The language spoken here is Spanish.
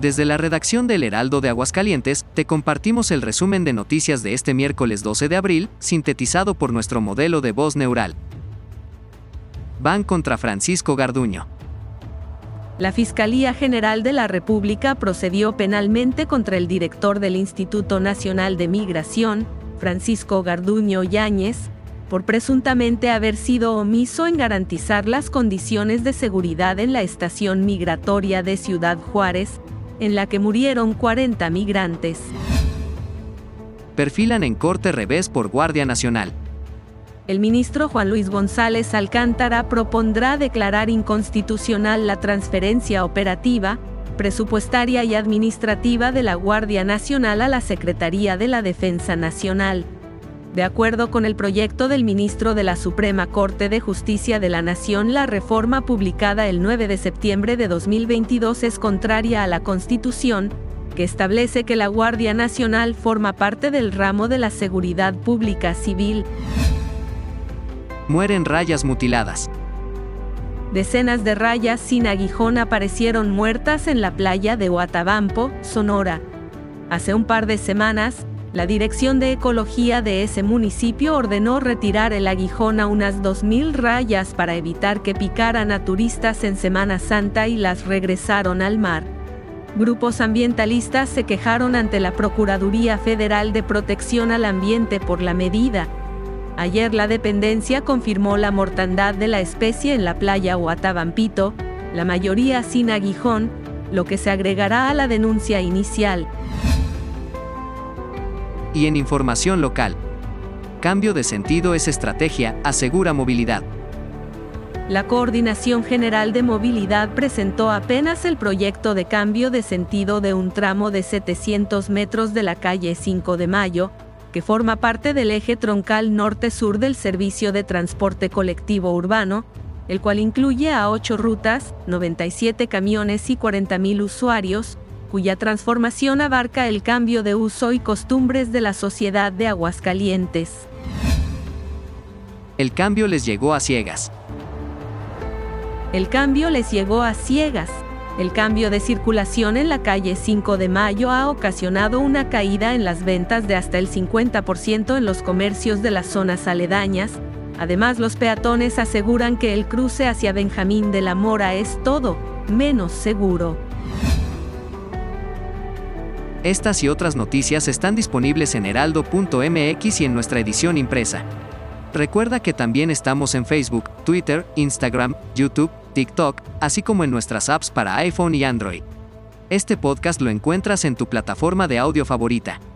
Desde la redacción del Heraldo de Aguascalientes, te compartimos el resumen de noticias de este miércoles 12 de abril, sintetizado por nuestro modelo de voz neural. Van contra Francisco Garduño. La Fiscalía General de la República procedió penalmente contra el director del Instituto Nacional de Migración, Francisco Garduño Yáñez, por presuntamente haber sido omiso en garantizar las condiciones de seguridad en la estación migratoria de Ciudad Juárez, en la que murieron 40 migrantes. Perfilan en corte revés por Guardia Nacional. El ministro Juan Luis González Alcántara propondrá declarar inconstitucional la transferencia operativa, presupuestaria y administrativa de la Guardia Nacional a la Secretaría de la Defensa Nacional. De acuerdo con el proyecto del ministro de la Suprema Corte de Justicia de la Nación, la reforma publicada el 9 de septiembre de 2022 es contraria a la Constitución, que establece que la Guardia Nacional forma parte del ramo de la seguridad pública civil. Mueren rayas mutiladas. Decenas de rayas sin aguijón aparecieron muertas en la playa de Huatabampo, Sonora. Hace un par de semanas, la Dirección de Ecología de ese municipio ordenó retirar el aguijón a unas 2.000 rayas para evitar que picaran a turistas en Semana Santa y las regresaron al mar. Grupos ambientalistas se quejaron ante la Procuraduría Federal de Protección al Ambiente por la medida. Ayer la dependencia confirmó la mortandad de la especie en la playa Huatabampito, la mayoría sin aguijón, lo que se agregará a la denuncia inicial y en información local. Cambio de sentido es estrategia, asegura movilidad. La Coordinación General de Movilidad presentó apenas el proyecto de cambio de sentido de un tramo de 700 metros de la calle 5 de Mayo, que forma parte del eje troncal norte-sur del servicio de transporte colectivo urbano, el cual incluye a 8 rutas, 97 camiones y 40.000 usuarios, cuya transformación abarca el cambio de uso y costumbres de la sociedad de Aguascalientes. El cambio les llegó a ciegas. El cambio les llegó a ciegas. El cambio de circulación en la calle 5 de Mayo ha ocasionado una caída en las ventas de hasta el 50% en los comercios de las zonas aledañas. Además, los peatones aseguran que el cruce hacia Benjamín de la Mora es todo menos seguro. Estas y otras noticias están disponibles en heraldo.mx y en nuestra edición impresa. Recuerda que también estamos en Facebook, Twitter, Instagram, YouTube, TikTok, así como en nuestras apps para iPhone y Android. Este podcast lo encuentras en tu plataforma de audio favorita.